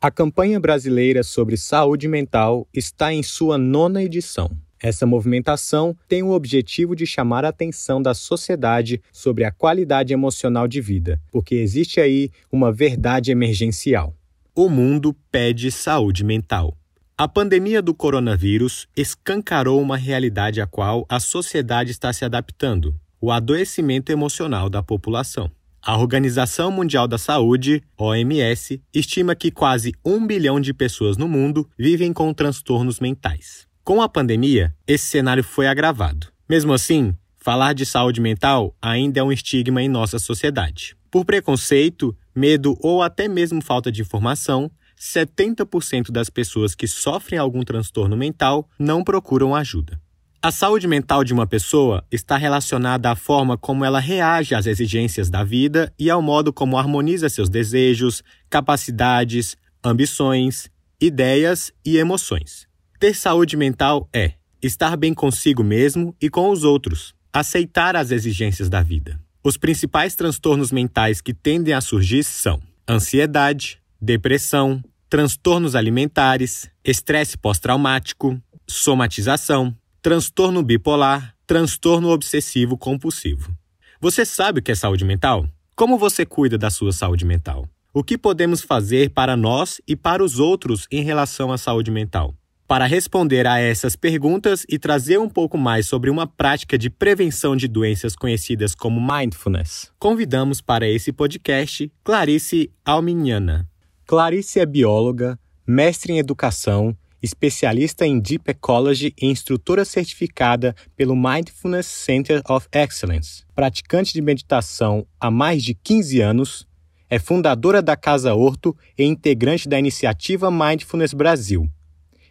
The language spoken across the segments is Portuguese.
A campanha brasileira sobre saúde mental está em sua nona edição. Essa movimentação tem o objetivo de chamar a atenção da sociedade sobre a qualidade emocional de vida, porque existe aí uma verdade emergencial. O mundo pede saúde mental. A pandemia do coronavírus escancarou uma realidade à qual a sociedade está se adaptando: o adoecimento emocional da população. A Organização Mundial da Saúde, OMS, estima que quase um bilhão de pessoas no mundo vivem com transtornos mentais. Com a pandemia, esse cenário foi agravado. Mesmo assim, falar de saúde mental ainda é um estigma em nossa sociedade. Por preconceito, medo ou até mesmo falta de informação, 70% das pessoas que sofrem algum transtorno mental não procuram ajuda. A saúde mental de uma pessoa está relacionada à forma como ela reage às exigências da vida e ao modo como harmoniza seus desejos, capacidades, ambições, ideias e emoções. Ter saúde mental é estar bem consigo mesmo e com os outros, aceitar as exigências da vida. Os principais transtornos mentais que tendem a surgir são ansiedade, depressão, transtornos alimentares, estresse pós-traumático, somatização, transtorno bipolar, transtorno obsessivo compulsivo. Você sabe o que é saúde mental? Como você cuida da sua saúde mental? O que podemos fazer para nós e para os outros em relação à saúde mental? Para responder a essas perguntas e trazer um pouco mais sobre uma prática de prevenção de doenças conhecidas como mindfulness, convidamos para esse podcast Clarice Alminiana. Clarice é bióloga, mestre em educação especialista em Deep Ecology e instrutora certificada pelo Mindfulness Center of Excellence. Praticante de meditação há mais de 15 anos, é fundadora da Casa Horto e integrante da iniciativa Mindfulness Brasil.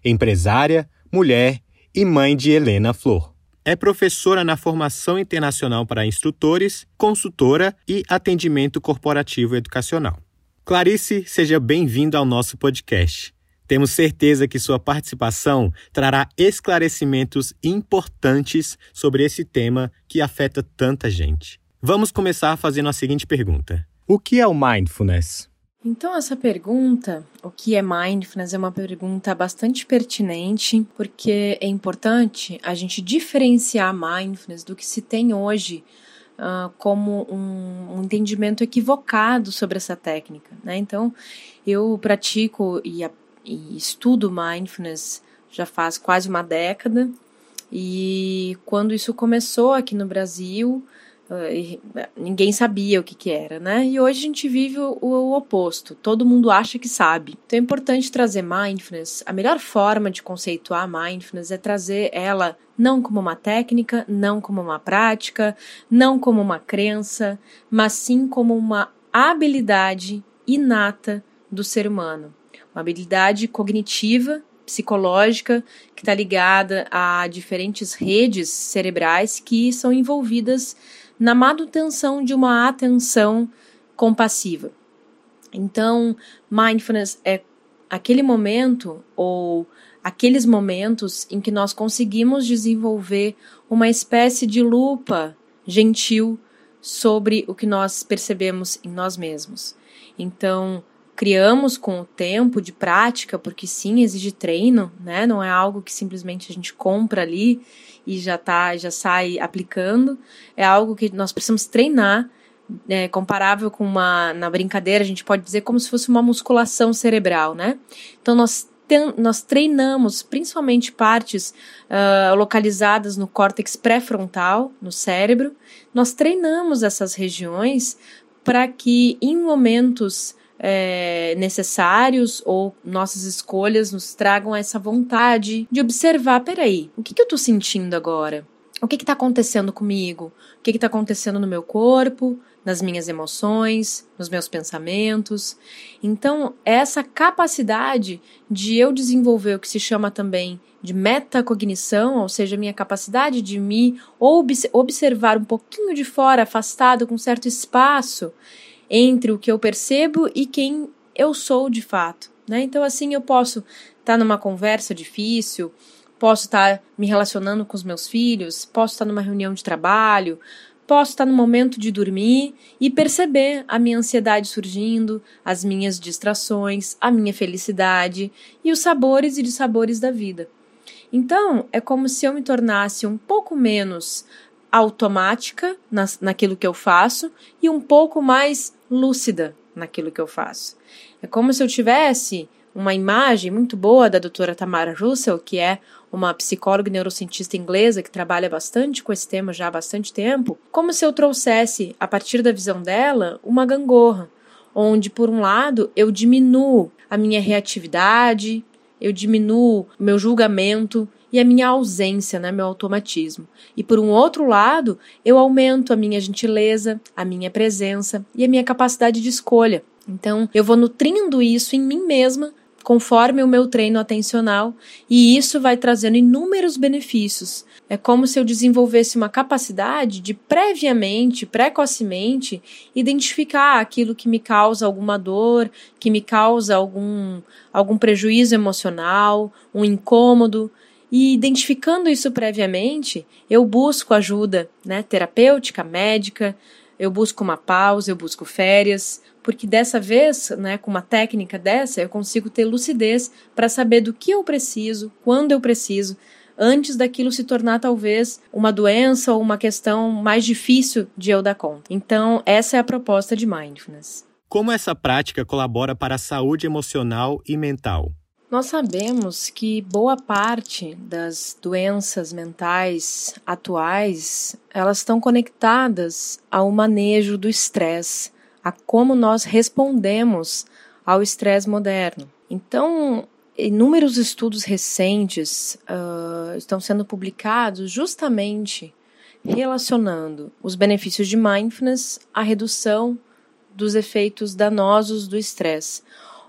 Empresária, mulher e mãe de Helena Flor. É professora na formação internacional para instrutores, consultora e atendimento corporativo educacional. Clarice, seja bem-vindo ao nosso podcast. Temos certeza que sua participação trará esclarecimentos importantes sobre esse tema que afeta tanta gente. Vamos começar fazendo a seguinte pergunta: O que é o mindfulness? Então, essa pergunta, o que é mindfulness, é uma pergunta bastante pertinente, porque é importante a gente diferenciar mindfulness do que se tem hoje uh, como um, um, entendimento equivocado sobre essa técnica. Né? Então, eu pratico e e estudo mindfulness já faz quase uma década. E quando isso começou aqui no Brasil, eh, ninguém sabia o que, que era, né? E hoje a gente vive o, o, oposto, todo mundo acha que sabe. Então é importante trazer mindfulness. A melhor forma de conceituar mindfulness é trazer ela não como uma técnica, não como uma prática, não como uma crença, mas sim como uma habilidade inata do ser humano uma habilidade cognitiva, psicológica, que está ligada a diferentes redes cerebrais que são envolvidas na manutenção de uma atenção compassiva. Então, mindfulness é aquele momento ou aqueles momentos em que nós conseguimos desenvolver uma espécie de lupa gentil sobre o que nós percebemos em nós mesmos. Então, criamos com o tempo de prática, porque sim, exige treino, né? Não é algo que simplesmente a gente compra ali e já tá, já sai aplicando. É algo que nós precisamos treinar. É, comparável com uma na brincadeira, a gente pode dizer como se fosse uma musculação cerebral, né? Então nós nós treinamos principalmente partes uh, localizadas no córtex pré-frontal, no cérebro. Nós treinamos essas regiões para que em momentos é, necessários ou nossas escolhas nos tragam essa vontade de observar: peraí, o que, que eu estou sentindo agora? O que está acontecendo comigo? O que está acontecendo no meu corpo, nas minhas emoções, nos meus pensamentos? Então, essa capacidade de eu desenvolver o que se chama também de metacognição, ou seja, minha capacidade de me observar um pouquinho de fora, afastado, com certo espaço, entre o que eu percebo e quem eu sou de fato. Né? Então, assim, eu posso estar tá numa conversa difícil, posso estar tá me relacionando com os meus filhos, posso estar tá numa reunião de trabalho, Posso estar no momento de dormir e perceber a minha ansiedade surgindo, as minhas distrações, a minha felicidade e os sabores e dissabores da vida. Então, é como se eu me tornasse um pouco menos automática nas, naquilo que eu faço e um pouco mais lúcida naquilo que eu faço. É como se eu tivesse uma imagem muito boa da doutora Tamara Russell, que é uma psicóloga e neurocientista inglesa que trabalha bastante com esse tema já há bastante tempo, como se eu trouxesse, a partir da visão dela, uma gangorra, onde, por um lado, eu diminuo a minha reatividade, eu diminuo o meu julgamento e a minha ausência, né, meu automatismo. E por um outro lado, eu aumento a minha gentileza, a minha presença e a minha capacidade de escolha. Então, eu vou nutrindo isso em mim mesma conforme o meu treino atencional, e isso vai trazendo inúmeros benefícios. É como se eu desenvolvesse uma capacidade de previamente, precocemente, identificar aquilo que me causa alguma dor, que me causa algum, algum prejuízo emocional, um incômodo. E identificando isso previamente, eu busco ajuda né, terapêutica, médica, eu busco uma pausa, eu busco férias, porque dessa vez, né, com uma técnica dessa, eu consigo ter lucidez para saber do que eu preciso, quando eu preciso, antes daquilo se tornar talvez uma doença ou uma questão mais difícil de eu dar conta. Então, essa é a proposta de mindfulness. Como essa prática colabora para a saúde emocional e mental? Nós sabemos que boa parte das doenças mentais atuais, elas estão conectadas ao manejo do estresse a como nós respondemos ao estresse moderno. Então, inúmeros estudos recentes uh, estão sendo publicados justamente relacionando os benefícios de mindfulness à redução dos efeitos danosos do estresse.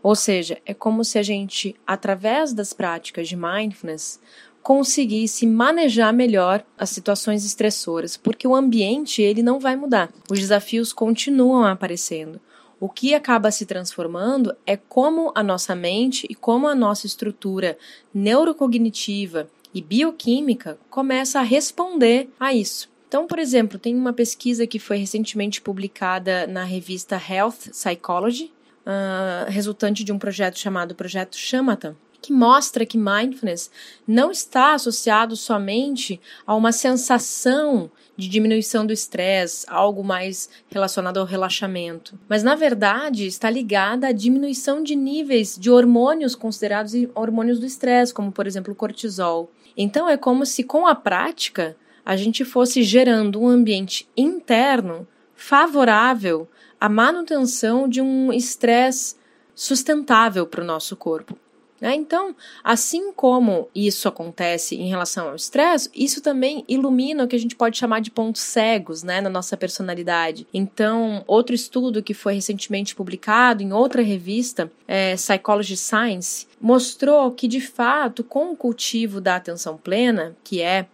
Ou seja, é como se a gente, através das práticas de mindfulness, conseguisse manejar melhor as situações estressoras, porque o ambiente ele não vai mudar. Os desafios continuam aparecendo. O que acaba se transformando é como a nossa mente e como a nossa estrutura neurocognitiva e bioquímica começa a responder a isso. Então, por exemplo, tem uma pesquisa que foi recentemente publicada na revista Health Psychology, uh, resultante de um projeto chamado Projeto Shamatha, que mostra que mindfulness não está associado somente a uma sensação de diminuição do estresse, algo mais relacionado ao relaxamento, mas na verdade está ligada à diminuição de níveis de hormônios considerados hormônios do estresse, como por exemplo o cortisol. Então é como se com a prática a gente fosse gerando um ambiente interno favorável à manutenção de um estresse sustentável para o nosso corpo. Né? Então, assim como isso acontece em relação ao estresse, isso também ilumina o que a gente pode chamar de pontos cegos né, na nossa personalidade. Então, outro estudo que foi recentemente publicado em outra revista, é, Psychology Science, mostrou que, de fato, com o cultivo da atenção plena, que é,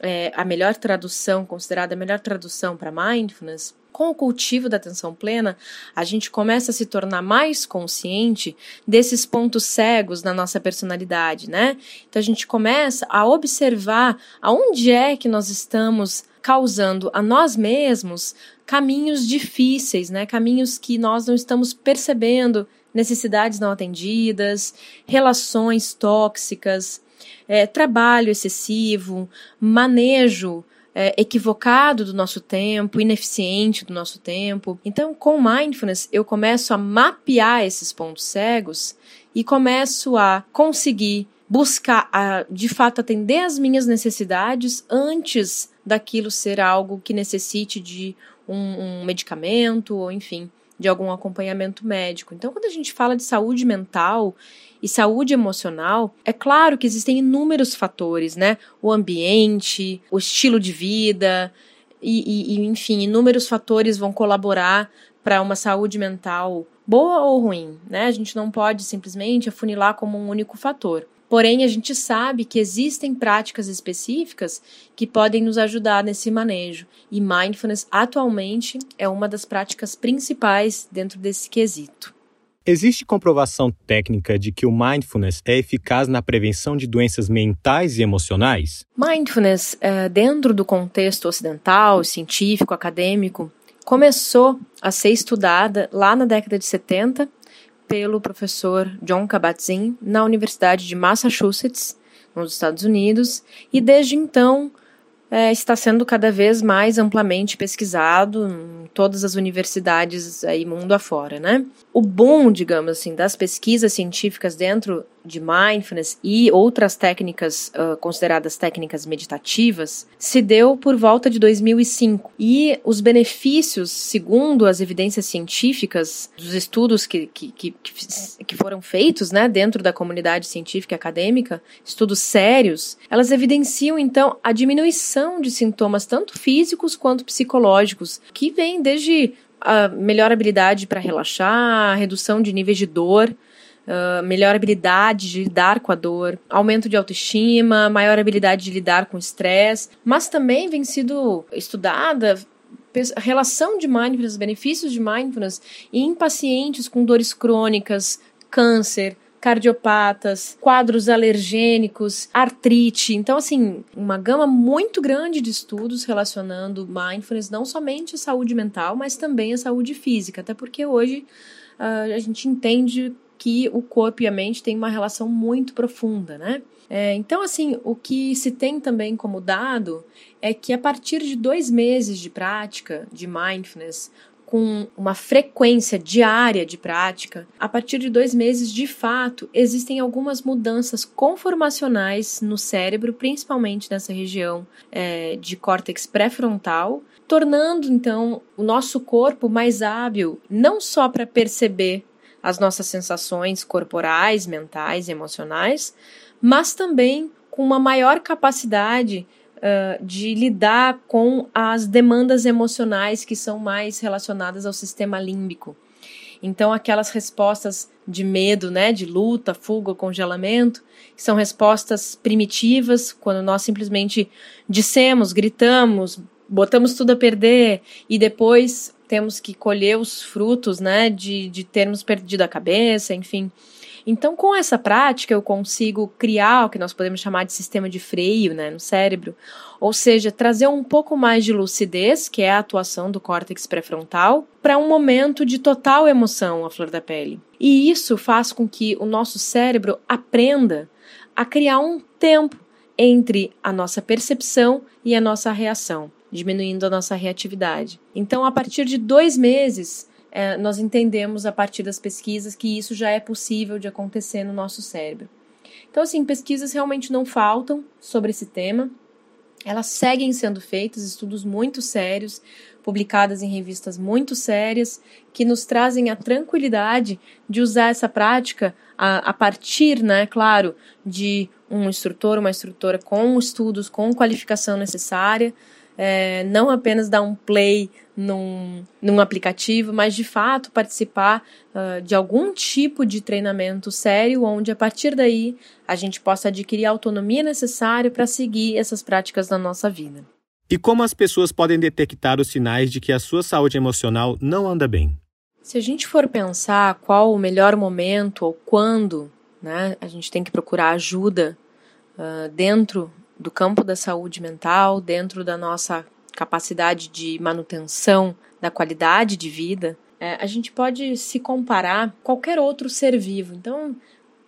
é a melhor tradução, considerada a melhor tradução para mindfulness, com o cultivo da atenção plena, a gente começa a se tornar mais consciente desses pontos cegos na nossa personalidade, né? Então a gente começa a observar aonde é que nós estamos causando a nós mesmos caminhos difíceis, né? Caminhos que nós não estamos percebendo, necessidades não atendidas, relações tóxicas, é, trabalho excessivo, manejo é, equivocado do nosso tempo, ineficiente do nosso tempo. Então, com mindfulness, eu começo a mapear esses pontos cegos e começo a conseguir buscar, a, de fato, atender as minhas necessidades antes daquilo ser algo que necessite de um, um medicamento ou, enfim, de algum acompanhamento médico. Então, quando a gente fala de saúde mental e saúde emocional, é claro que existem inúmeros fatores, né? O ambiente, o estilo de vida, e, e enfim, inúmeros fatores vão colaborar para uma saúde mental boa ou ruim, né? A gente não pode simplesmente afunilar como um único fator. Porém, a gente sabe que existem práticas específicas que podem nos ajudar nesse manejo, e mindfulness atualmente é uma das práticas principais dentro desse quesito. Existe comprovação técnica de que o mindfulness é eficaz na prevenção de doenças mentais e emocionais? Mindfulness, é, dentro do contexto ocidental, científico, acadêmico, começou a ser estudada lá na década de 70 pelo professor John Kabat-Zinn na Universidade de Massachusetts, nos Estados Unidos, e desde então é, está sendo cada vez mais amplamente pesquisado em todas as universidades aí mundo afora, né? O bom, digamos assim, das pesquisas científicas dentro de mindfulness e outras técnicas uh, consideradas técnicas meditativas se deu por volta de 2005 e os benefícios, segundo as evidências científicas dos estudos que, que, que, que foram feitos né, dentro da comunidade científica e acadêmica, estudos sérios, elas evidenciam então a diminuição de sintomas tanto físicos quanto psicológicos, que vem desde a melhor habilidade para relaxar, redução de níveis de dor, melhor habilidade de lidar com a dor, aumento de autoestima, maior habilidade de lidar com o estresse, mas também vem sido estudada relação de mindfulness, benefícios de mindfulness em pacientes com dores crônicas, câncer, cardiopatas, quadros alergênicos, artrite. Então, assim, uma gama muito grande de estudos relacionando mindfulness não somente à saúde mental, mas também à saúde física, até porque hoje uh, a gente entende que o corpo e a mente têm uma relação muito profunda, né? É, então, assim, o que se tem também como dado é que a partir de dois meses de prática de mindfulness, com uma frequência diária de prática, a partir de dois meses, de fato, existem algumas mudanças conformacionais no cérebro, principalmente nessa região é, de córtex pré-frontal, tornando então o nosso corpo mais hábil não só para perceber as nossas sensações corporais, mentais emocionais, mas também com uma maior capacidade de lidar com as demandas emocionais que são mais relacionadas ao sistema límbico. Então, aquelas respostas de medo, né, de luta, fuga, congelamento, são respostas primitivas, quando nós simplesmente dissemos, gritamos, botamos tudo a perder e depois temos que colher os frutos, né, de, de termos perdido a cabeça, enfim. Então, com essa prática, eu consigo criar o que nós podemos chamar de sistema de freio né, no cérebro, ou seja, trazer um pouco mais de lucidez, que é a atuação do córtex pré-frontal, para um momento de total emoção à flor da pele. E isso faz com que o nosso cérebro aprenda a criar um tempo entre a nossa percepção e a nossa reação diminuindo a nossa reatividade. Então, a partir de dois meses, é, nós entendemos a partir das pesquisas que isso já é possível de acontecer no nosso cérebro. Então, assim, pesquisas realmente não faltam sobre esse tema. Elas seguem sendo feitas, estudos muito sérios, publicadas em revistas muito sérias, que nos trazem a tranquilidade de usar essa prática a, a partir, né, claro, de um instrutor, uma instrutora com estudos, com qualificação necessária, é, não apenas dar um play num, num aplicativo, mas de fato participar uh, de algum tipo de treinamento sério, onde a partir daí a gente possa adquirir a autonomia necessária para seguir essas práticas na nossa vida. E como as pessoas podem detectar os sinais de que a sua saúde emocional não anda bem? Se a gente for pensar qual o melhor momento ou quando né, a gente tem que procurar ajuda uh, dentro do campo da saúde mental, dentro da nossa capacidade de manutenção da qualidade de vida, é, a gente pode se comparar a qualquer outro ser vivo. Então,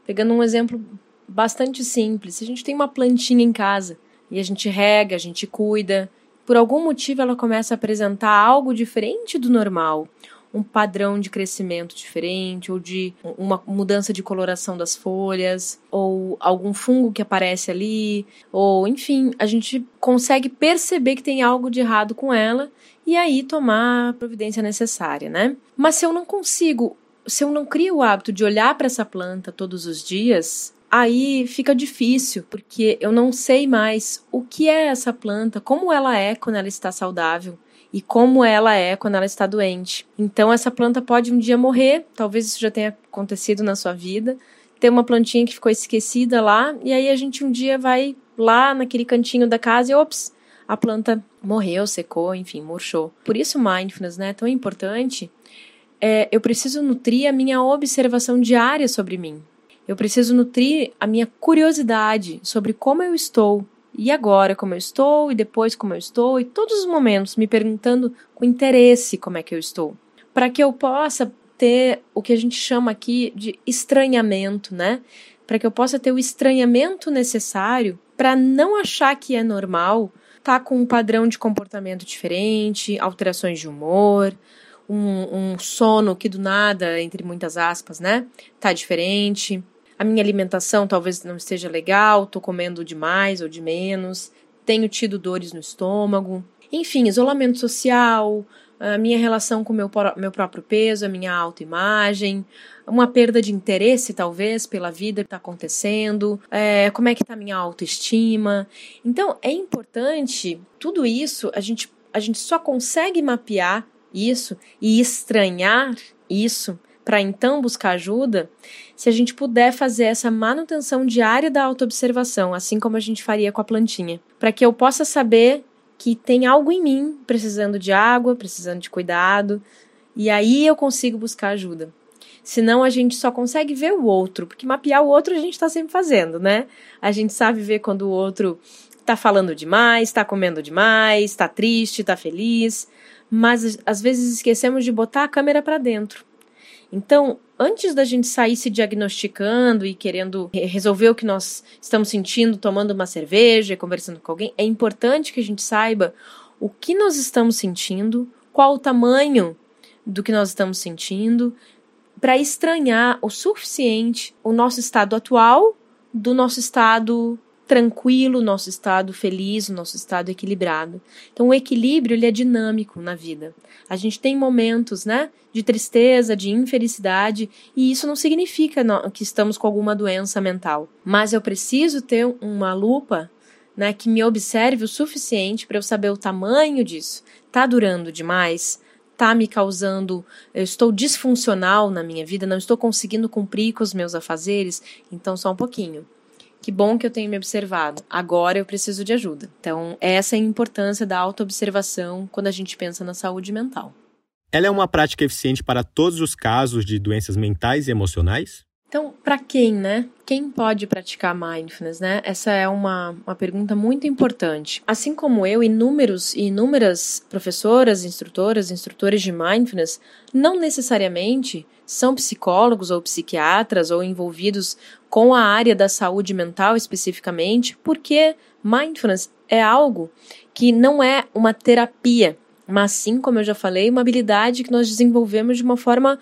pegando um exemplo bastante simples, se a gente tem uma plantinha em casa e a gente rega, a gente cuida, por algum motivo ela começa a apresentar algo diferente do normal, um padrão de crescimento diferente, ou de uma mudança de coloração das folhas, ou algum fungo que aparece ali, ou enfim, a gente consegue perceber que tem algo de errado com ela e aí tomar a providência necessária, né? Mas se eu não consigo, se eu não crio o hábito de olhar para essa planta todos os dias, aí fica difícil, porque eu não sei mais o que é essa planta, como ela é quando ela está saudável, e como ela é quando ela está doente. Então essa planta pode um dia morrer, talvez isso já tenha acontecido na sua vida. Ter uma plantinha que ficou esquecida lá e aí a gente um dia vai lá naquele cantinho da casa e ops, a planta morreu, secou, enfim, murchou. Por isso mindfulness, né, é tão importante é, eu preciso nutrir a minha observação diária sobre mim. Eu preciso nutrir a minha curiosidade sobre como eu estou, e agora como eu estou, e depois como eu estou, e todos os momentos me perguntando com interesse como é que eu estou. Para que eu possa ter o que a gente chama aqui de estranhamento, né? Para que eu possa ter o estranhamento necessário para não achar que é normal estar tá com um padrão de comportamento diferente, alterações de humor, um, um sono que do nada, entre muitas aspas, né? Tá diferente a minha alimentação talvez não esteja legal, estou comendo demais ou de menos, tenho tido dores no estômago. Enfim, isolamento social, a minha relação com meu, meu próprio peso, a minha autoimagem, uma perda de interesse, talvez, pela vida que está acontecendo, é, como é que está a minha autoestima. Então, é importante, tudo isso, a gente, a gente só consegue mapear isso e estranhar isso para então buscar ajuda, se a gente puder fazer essa manutenção diária da autoobservação, assim como a gente faria com a plantinha, para que eu possa saber que tem algo em mim precisando de água, precisando de cuidado, e aí eu consigo buscar ajuda. Senão a gente só consegue ver o outro, porque mapear o outro a gente está sempre fazendo, né? A gente sabe ver quando o outro está falando demais, está comendo demais, está triste, está feliz, mas às vezes esquecemos de botar a câmera para dentro então, antes da gente sair se diagnosticando e querendo resolver o que nós estamos sentindo, tomando uma cerveja, conversando com alguém, é importante que a gente saiba o que nós estamos sentindo, qual o tamanho do que nós estamos sentindo, para estranhar o suficiente o nosso estado atual do nosso estado tranquilo, nosso estado feliz, o nosso estado equilibrado. Então, o equilíbrio ele é dinâmico na vida. A gente tem momentos, né, de tristeza, de infelicidade, e isso não significa que estamos com alguma doença mental. Mas eu preciso ter uma lupa, né, que me observe o suficiente para eu saber o tamanho disso. Tá durando demais? Tá me causando, eu estou disfuncional na minha vida, não estou conseguindo cumprir com os meus afazeres, então só um pouquinho que bom que eu tenho me observado. Agora eu preciso de ajuda. Então, essa é a importância da autoobservação quando a gente pensa na saúde mental. Ela é uma prática eficiente para todos os casos de doenças mentais e emocionais? Então, para quem, né? Quem pode praticar mindfulness, né? Essa é uma, uma pergunta muito importante. Assim como eu, inúmeros e inúmeras professoras, instrutoras, instrutores de mindfulness não necessariamente são psicólogos ou psiquiatras ou envolvidos com a área da saúde mental especificamente, porque mindfulness é algo que não é uma terapia, mas sim, como eu já falei, uma habilidade que nós desenvolvemos de uma forma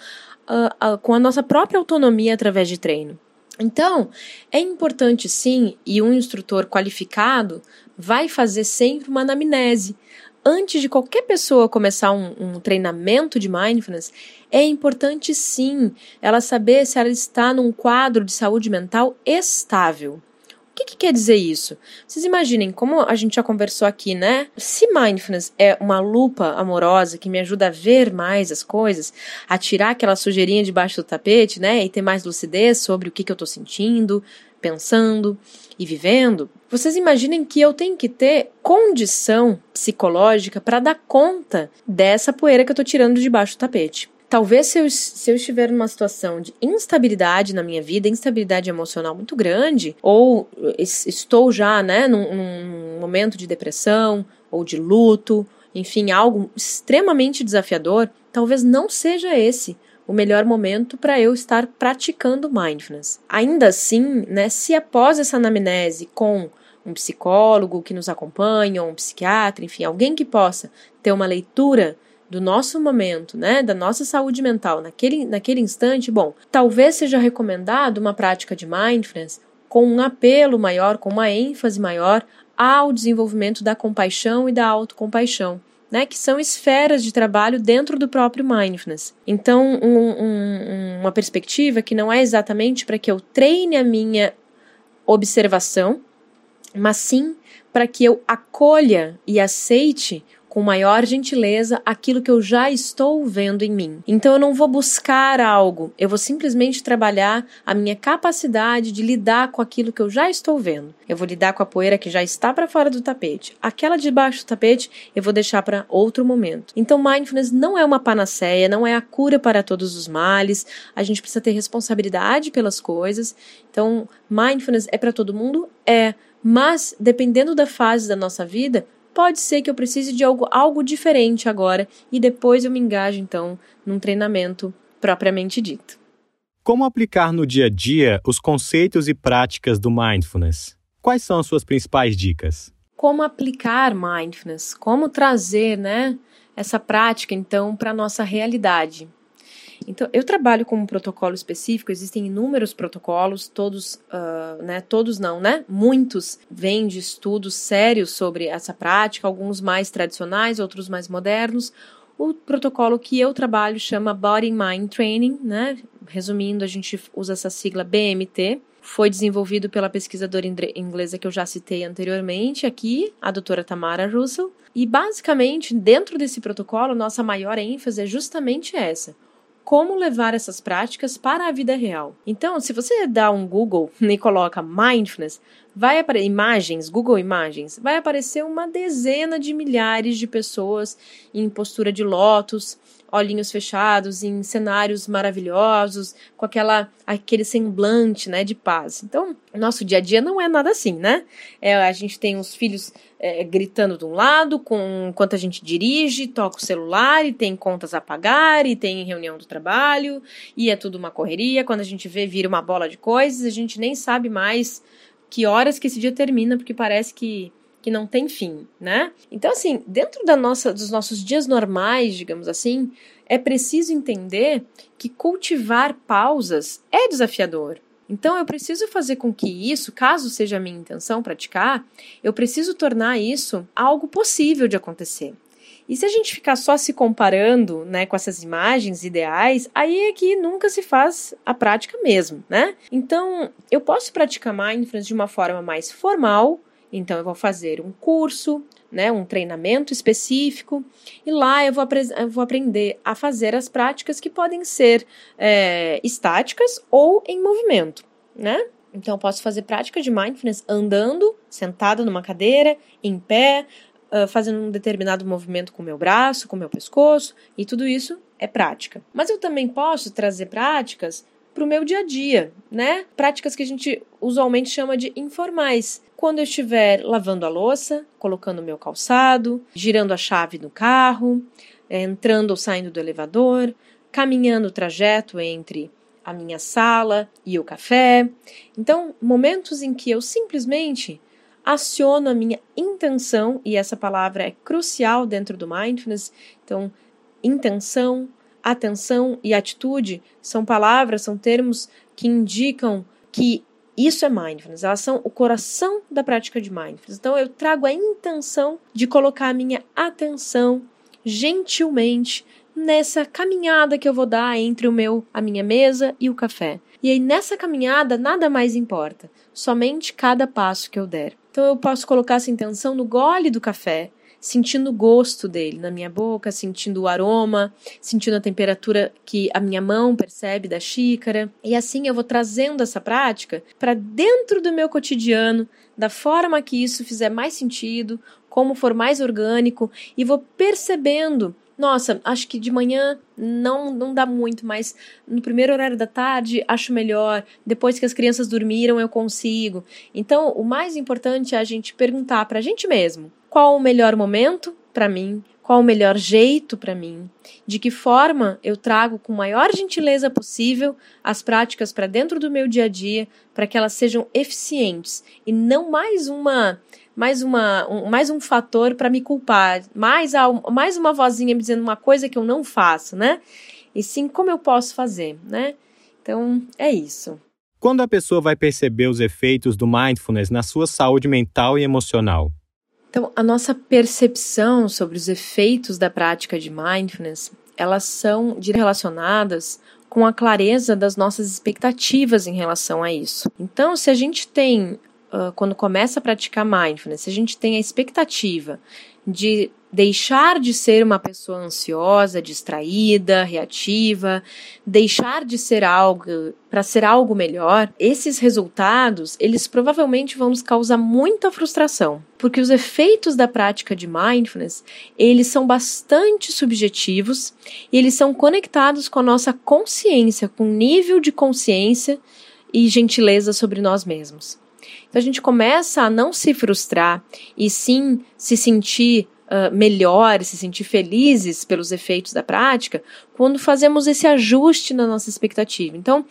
uh, uh, com a nossa própria autonomia através de treino. Então, é importante sim, e um instrutor qualificado vai fazer sempre uma anamnese. Antes de qualquer pessoa começar um, um treinamento de mindfulness, é importante sim ela saber se ela está num quadro de saúde mental estável. O que, que, quer dizer isso? Vocês imaginem, como a gente já conversou aqui, né? Se mindfulness é uma lupa amorosa que me ajuda a ver mais as coisas, a tirar aquela sujeirinha debaixo do tapete, né? E ter mais lucidez sobre o que, que eu tô sentindo, pensando e vivendo, vocês imaginem que eu tenho que ter condição psicológica para dar conta dessa poeira que eu tô tirando debaixo do tapete. Talvez se eu, se eu estiver numa situação de instabilidade na minha vida, instabilidade emocional muito grande, ou estou já né, num, num momento de depressão ou de luto, enfim, algo extremamente desafiador, talvez não seja esse o melhor momento para eu estar praticando mindfulness. Ainda assim, né, se após essa anamnese com um psicólogo que nos acompanha, ou um psiquiatra, enfim, alguém que possa ter uma leitura do nosso momento, né, da nossa saúde mental naquele, naquele instante, bom, talvez seja recomendado uma prática de mindfulness com um apelo maior, com uma ênfase maior ao desenvolvimento da compaixão e da autocompaixão. Né, que são esferas de trabalho dentro do próprio mindfulness. Então, um, um, uma perspectiva que não é exatamente para que eu treine a minha observação, mas sim para que eu acolha e aceite com maior gentileza aquilo que eu já estou vendo em mim. Então eu não vou buscar algo, eu vou simplesmente trabalhar a minha capacidade de lidar com aquilo que eu já estou vendo. Eu vou lidar com a poeira que já está para fora do tapete. Aquela debaixo do tapete eu vou deixar para outro momento. Então mindfulness não é uma panaceia, não é a cura para todos os males. A gente precisa ter responsabilidade pelas coisas. Então mindfulness é para todo mundo? É. Mas, dependendo da fase da nossa vida, pode ser que eu precise de algo, algo diferente agora e depois eu me engajo então num treinamento propriamente dito. Como aplicar no dia a dia os conceitos e práticas do mindfulness? Quais são as suas principais dicas? Como aplicar mindfulness? Como trazer, né, essa prática então para nossa realidade? Então, eu trabalho com um protocolo específico, existem inúmeros protocolos, todos, uh, né, todos não, né? Muitos vêm de estudos sérios sobre essa prática, alguns mais tradicionais, outros mais modernos. O protocolo que eu trabalho chama Body Mind Training, né? Resumindo, a gente usa essa sigla BMT. Foi desenvolvido pela pesquisadora inglesa que eu já citei anteriormente aqui, a doutora Tamara Russell. E basicamente, dentro desse protocolo, nossa maior ênfase é justamente essa: como levar essas práticas para a vida real. Então, se você dá um Google e coloca mindfulness, vai aparecer imagens, Google Imagens, vai aparecer uma dezena de milhares de pessoas em postura de lótus, olhinhos fechados, em cenários maravilhosos, com aquela aquele semblante, né, de paz. Então, nosso dia a dia não é nada assim, né? É, a gente tem os filhos é, gritando de um lado, com enquanto a gente dirige, toca o celular e tem contas a pagar e tem reunião do trabalho e é tudo uma correria. Quando a gente vê vira uma bola de coisas, a gente nem sabe mais que horas que esse dia termina, porque parece que que não tem fim, né? Então, assim, dentro da nossa, dos nossos dias normais, digamos assim, é preciso entender que cultivar pausas é desafiador. Então, eu preciso fazer com que isso, caso seja a minha intenção praticar, eu preciso tornar isso algo possível de acontecer. E se a gente ficar só se comparando, né, com essas imagens ideais, aí é que nunca se faz a prática mesmo, né? Então, eu posso praticar mindfulness de uma forma mais formal, então, eu vou fazer um curso, né, um treinamento específico, e lá eu vou, eu vou aprender a fazer as práticas que podem ser é, estáticas ou em movimento, né? Então, eu posso fazer prática de mindfulness andando, sentada numa cadeira, em pé, uh, fazendo um determinado movimento com o meu braço, com o meu pescoço, e tudo isso é prática. Mas eu também posso trazer práticas para o meu dia a dia, né? Práticas que a gente usualmente chama de informais. Quando eu estiver lavando a louça, colocando o meu calçado, girando a chave no carro, é, entrando ou saindo do elevador, caminhando o trajeto entre a minha sala e o café. Então, momentos em que eu simplesmente aciono a minha intenção, e essa palavra é crucial dentro do mindfulness. Então, intenção, atenção e atitude são palavras, são termos que indicam que isso é mindfulness, elas são o coração da prática de mindfulness. Então eu trago a intenção de colocar a minha atenção gentilmente nessa caminhada que eu vou dar entre o meu a minha mesa e o café. E aí nessa caminhada nada mais importa, somente cada passo que eu der. Então eu posso colocar essa intenção no gole do café, sentindo o gosto dele na minha boca, sentindo o aroma, sentindo a temperatura que a minha mão percebe da xícara. E assim eu vou trazendo essa prática para dentro do meu cotidiano, da forma que isso fizer mais sentido, como for mais orgânico, e vou percebendo nossa, acho que de manhã não, não dá muito, mas no primeiro horário da tarde acho melhor. Depois que as crianças dormiram, eu consigo. Então, o mais importante é a gente perguntar para a gente mesmo: qual o melhor momento para mim? Qual o melhor jeito para mim? De que forma eu trago com maior gentileza possível as práticas para dentro do meu dia a dia, para que elas sejam eficientes e não mais uma mais, uma, um, mais um fator para me culpar, mais, a, mais uma vozinha me dizendo uma coisa que eu não faço, né? E sim como eu posso fazer, né? Então, é isso. Quando a pessoa vai perceber os efeitos do mindfulness na sua saúde mental e emocional? Então, a nossa percepção sobre os efeitos da prática de mindfulness, elas são relacionadas com a clareza das nossas expectativas em relação a isso. Então, se a gente tem quando começa a praticar mindfulness, se a gente tem a expectativa de deixar de ser uma pessoa ansiosa, distraída, reativa, deixar de ser algo para ser algo melhor, esses resultados, eles provavelmente vão nos causar muita frustração, porque os efeitos da prática de mindfulness, eles são bastante subjetivos e eles são conectados com a nossa consciência, com o nível de consciência e gentileza sobre nós mesmos. Então a gente começa a não se frustrar e sim se sentir uh, melhores, se sentir felizes pelos efeitos da prática, quando fazemos esse ajuste na nossa expectativa. Então,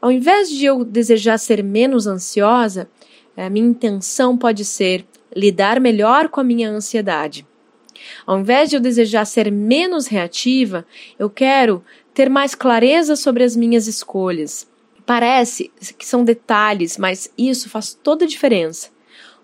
ao invés de eu desejar ser menos ansiosa, a minha intenção pode ser lidar melhor com a minha ansiedade. Ao invés de eu desejar ser menos reativa, eu quero ter mais clareza sobre as minhas escolhas. Parece que são detalhes, mas isso faz toda a diferença,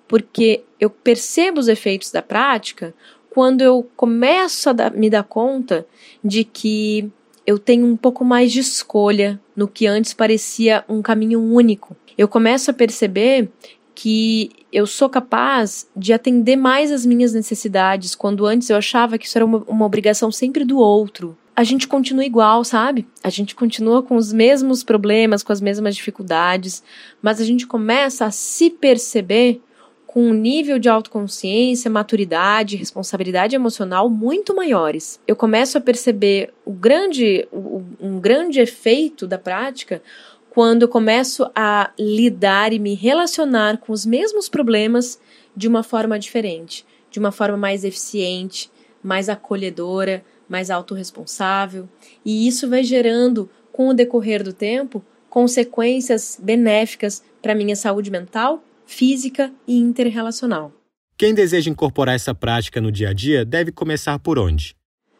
porque eu percebo os efeitos da prática quando eu começo a dar, me dar conta de que eu tenho um pouco mais de escolha no que antes parecia um caminho único. Eu começo a perceber que eu sou capaz de atender mais as minhas necessidades, quando antes eu achava que isso era uma, uma obrigação sempre do outro. A gente continua igual, sabe? A gente continua com os mesmos problemas, com as mesmas dificuldades, mas a gente começa a se perceber com um nível de autoconsciência, maturidade, responsabilidade emocional muito maiores. Eu começo a perceber o grande, um grande efeito da prática quando eu começo a lidar e me relacionar com os mesmos problemas de uma forma diferente, de uma forma mais eficiente, mais acolhedora, mais autorresponsável. E isso vai gerando, com o decorrer do tempo, consequências benéficas para minha saúde mental física e interrelacional. Quem deseja incorporar essa prática no dia a dia deve começar por onde?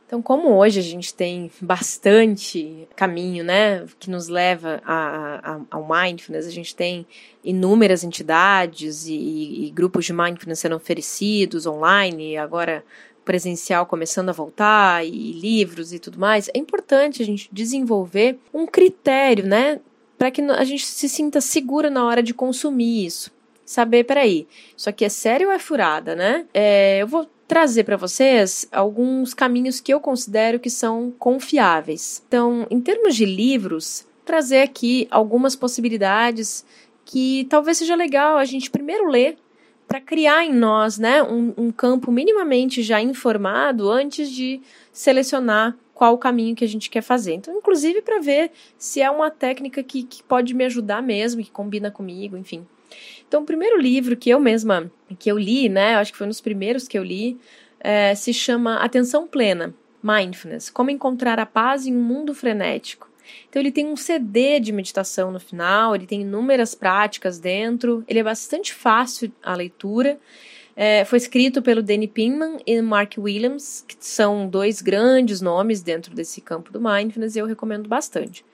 Então, como hoje a gente tem bastante caminho, né, que nos leva a, a, ao mindfulness, a gente tem inúmeras entidades e, e grupos de mindfulness sendo oferecidos online, agora presencial começando a voltar e livros e tudo mais, é importante a gente desenvolver um critério, né, para que a gente se sinta segura na hora de consumir isso saber, peraí, isso aqui é sério ou é furada, né? É, eu vou trazer para vocês alguns caminhos que eu considero que são confiáveis. Então, em termos de livros, trazer aqui algumas possibilidades que talvez seja legal a gente primeiro ler para criar em nós, né, um, um campo minimamente já informado antes de selecionar qual o caminho que a gente quer fazer. Então, inclusive para ver se é uma técnica que, que pode me ajudar mesmo, que combina comigo, enfim. Então, o primeiro livro que eu mesma, que eu li, né, acho que foi um dos primeiros que eu li, é, se chama Atenção Plena, Mindfulness, Como Encontrar a Paz em um Mundo Frenético. Então ele tem um CD de meditação no final, ele tem inúmeras práticas dentro, ele é bastante fácil a leitura. É, foi escrito pelo Danny Pinman e Mark Williams, que são dois grandes nomes dentro desse campo do mindfulness, e eu recomendo bastante.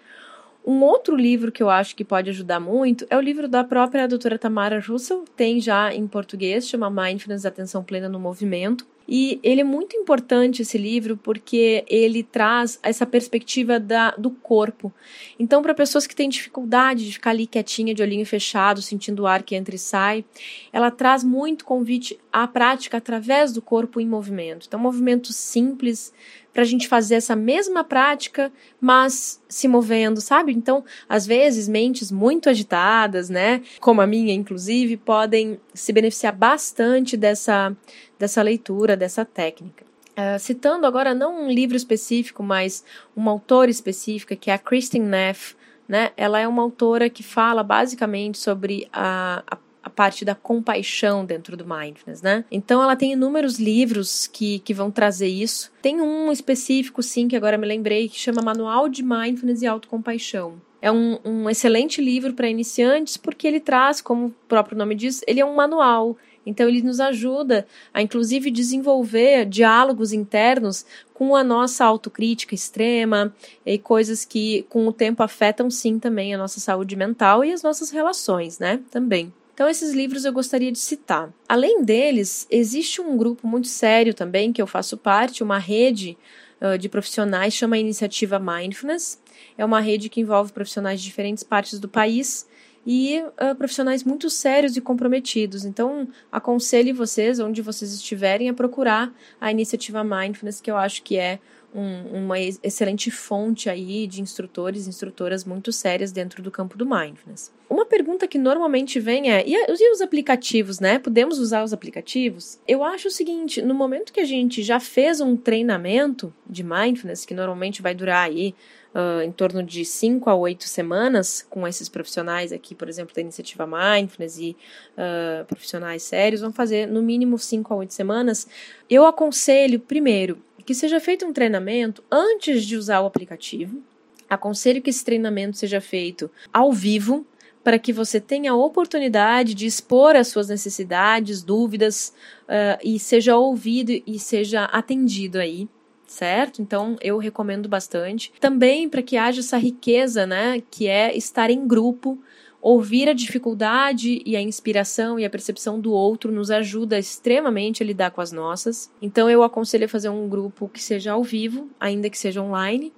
Um outro livro que eu acho que pode ajudar muito é o livro da própria doutora Tamara Russell, tem já em português, chama Mindfulness Atenção Plena no Movimento. E ele é muito importante esse livro porque ele traz essa perspectiva da, do corpo. Então, para pessoas que têm dificuldade de ficar ali quietinha, de olhinho fechado, sentindo o ar que entra e sai, ela traz muito convite à prática através do corpo em movimento. Então, movimentos simples, para a gente fazer essa mesma prática, mas se movendo, sabe? Então, às vezes, mentes muito agitadas, né, como a minha, inclusive, podem se beneficiar bastante dessa, dessa leitura, dessa técnica. Uh, citando agora não um livro específico, mas uma autora específica, que é a Kristen Neff, né? Ela é uma autora que fala basicamente sobre a, a a parte da compaixão dentro do mindfulness, né? Então ela tem inúmeros livros que, que vão trazer isso. Tem um específico, sim, que agora me lembrei, que chama Manual de Mindfulness e Autocompaixão. É um, um excelente livro para iniciantes porque ele traz, como o próprio nome diz, ele é um manual. Então ele nos ajuda a inclusive desenvolver diálogos internos com a nossa autocrítica extrema e coisas que com o tempo afetam sim também a nossa saúde mental e as nossas relações, né? Também. Então, esses livros eu gostaria de citar. Além deles, existe um grupo muito sério também, que eu faço parte, uma rede uh, de profissionais, chama Iniciativa Mindfulness. É uma rede que envolve profissionais de diferentes partes do país e uh, profissionais muito sérios e comprometidos. Então, aconselho vocês, onde vocês estiverem, a procurar a iniciativa Mindfulness, que eu acho que é um, uma excelente fonte aí de instrutores e instrutoras muito sérias dentro do campo do mindfulness. Uma pergunta que normalmente vem é: e, e os aplicativos, né? Podemos usar os aplicativos? Eu acho o seguinte: no momento que a gente já fez um treinamento de mindfulness, que normalmente vai durar aí Uh, em torno de 5 a 8 semanas com esses profissionais aqui, por exemplo, da iniciativa Mindfulness e uh, profissionais sérios, vão fazer no mínimo 5 a 8 semanas. Eu aconselho, primeiro, que seja feito um treinamento antes de usar o aplicativo. Aconselho que esse treinamento seja feito ao vivo, para que você tenha a oportunidade de expor as suas necessidades, dúvidas uh, e seja ouvido e seja atendido aí, certo? Então eu recomendo bastante. Também para que haja essa riqueza, né, que é estar em grupo Ouvir a dificuldade e a inspiração e a percepção do outro nos ajuda extremamente a lidar com as nossas. Então eu aconselho a fazer um grupo que seja ao vivo, ainda que seja online.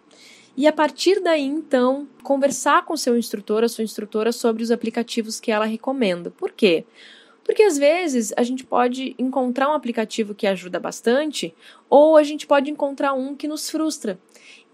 E a partir daí, então, conversar com seu instrutor, a sua instrutora, sobre os aplicativos que ela recomenda. Por quê? Porque às vezes a gente pode encontrar um aplicativo que ajuda bastante, ou a gente pode encontrar um que nos frustra.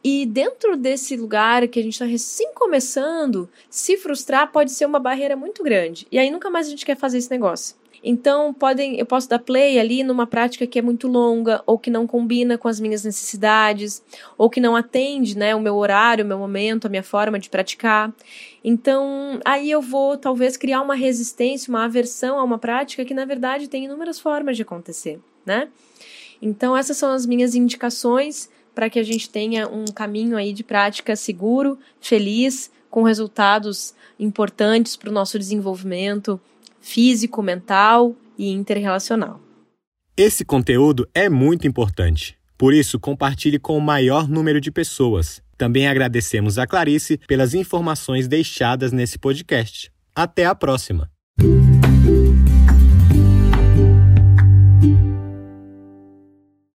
E dentro desse lugar que a gente está recém começando, se frustrar pode ser uma barreira muito grande. E aí nunca mais a gente quer fazer esse negócio. Então, podem, eu posso dar play ali numa prática que é muito longa, ou que não combina com as minhas necessidades, ou que não atende né, o meu horário, o meu momento, a minha forma de praticar. Então, aí eu vou talvez criar uma resistência, uma aversão a uma prática que, na verdade, tem inúmeras formas de acontecer, né? Então, essas são as minhas indicações para que a gente tenha um caminho aí de prática seguro, feliz, com resultados importantes para o nosso desenvolvimento físico, mental e interrelacional. Esse conteúdo é muito importante. Por isso, compartilhe com o maior número de pessoas. Também agradecemos a Clarice pelas informações deixadas nesse podcast. Até a próxima!